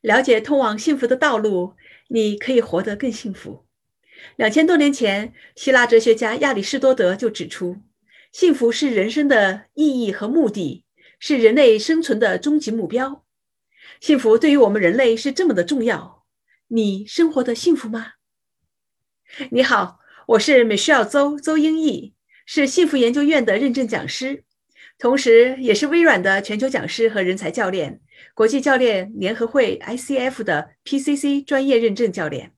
了解通往幸福的道路，你可以活得更幸福。两千多年前，希腊哲学家亚里士多德就指出，幸福是人生的意义和目的，是人类生存的终极目标。幸福对于我们人类是这么的重要。你生活的幸福吗？你好，我是 Michelle 邹邹英毅，是幸福研究院的认证讲师，同时也是微软的全球讲师和人才教练，国际教练联合会 ICF 的 PCC 专业认证教练。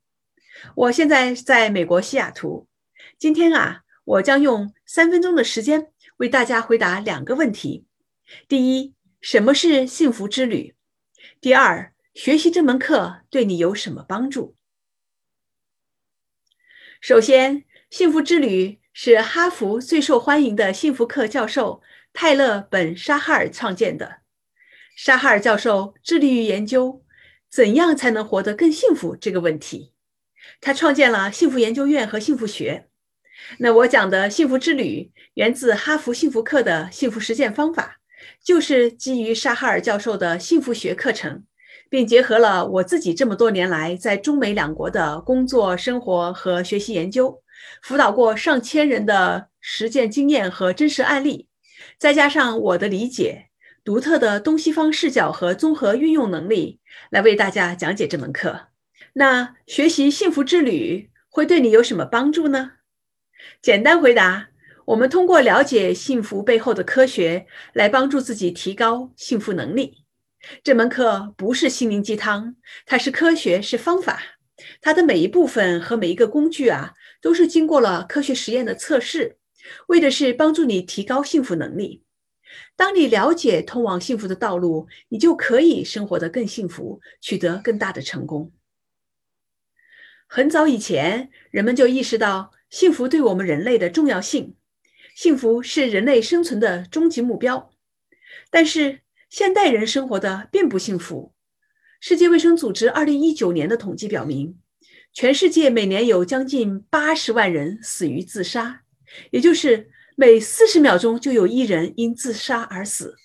我现在在美国西雅图。今天啊，我将用三分钟的时间为大家回答两个问题：第一，什么是幸福之旅？第二，学习这门课对你有什么帮助？首先，幸福之旅是哈佛最受欢迎的幸福课教授泰勒·本·沙哈尔创建的。沙哈尔教授致力于研究怎样才能活得更幸福这个问题。他创建了幸福研究院和幸福学。那我讲的幸福之旅源自哈佛幸福课的幸福实践方法，就是基于沙哈尔教授的幸福学课程，并结合了我自己这么多年来在中美两国的工作、生活和学习研究，辅导过上千人的实践经验和真实案例，再加上我的理解、独特的东西方视角和综合运用能力，来为大家讲解这门课。那学习幸福之旅会对你有什么帮助呢？简单回答：我们通过了解幸福背后的科学，来帮助自己提高幸福能力。这门课不是心灵鸡汤，它是科学，是方法。它的每一部分和每一个工具啊，都是经过了科学实验的测试，为的是帮助你提高幸福能力。当你了解通往幸福的道路，你就可以生活得更幸福，取得更大的成功。很早以前，人们就意识到幸福对我们人类的重要性。幸福是人类生存的终极目标。但是，现代人生活的并不幸福。世界卫生组织二零一九年的统计表明，全世界每年有将近八十万人死于自杀，也就是每四十秒钟就有一人因自杀而死。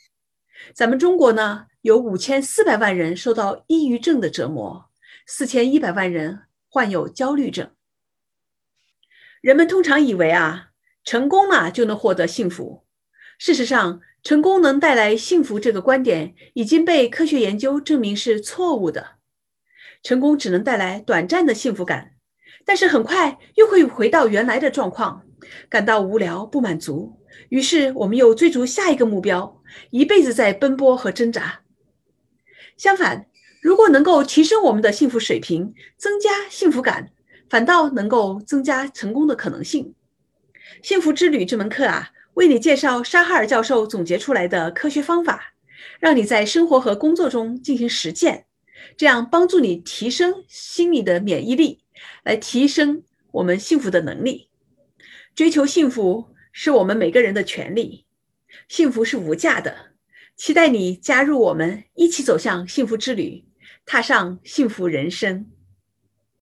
咱们中国呢，有五千四百万人受到抑郁症的折磨，四千一百万人。患有焦虑症，人们通常以为啊，成功了就能获得幸福。事实上，成功能带来幸福这个观点已经被科学研究证明是错误的。成功只能带来短暂的幸福感，但是很快又会回到原来的状况，感到无聊不满足。于是我们又追逐下一个目标，一辈子在奔波和挣扎。相反。如果能够提升我们的幸福水平，增加幸福感，反倒能够增加成功的可能性。幸福之旅这门课啊，为你介绍沙哈尔教授总结出来的科学方法，让你在生活和工作中进行实践，这样帮助你提升心理的免疫力，来提升我们幸福的能力。追求幸福是我们每个人的权利，幸福是无价的。期待你加入我们，一起走向幸福之旅。踏上幸福人生。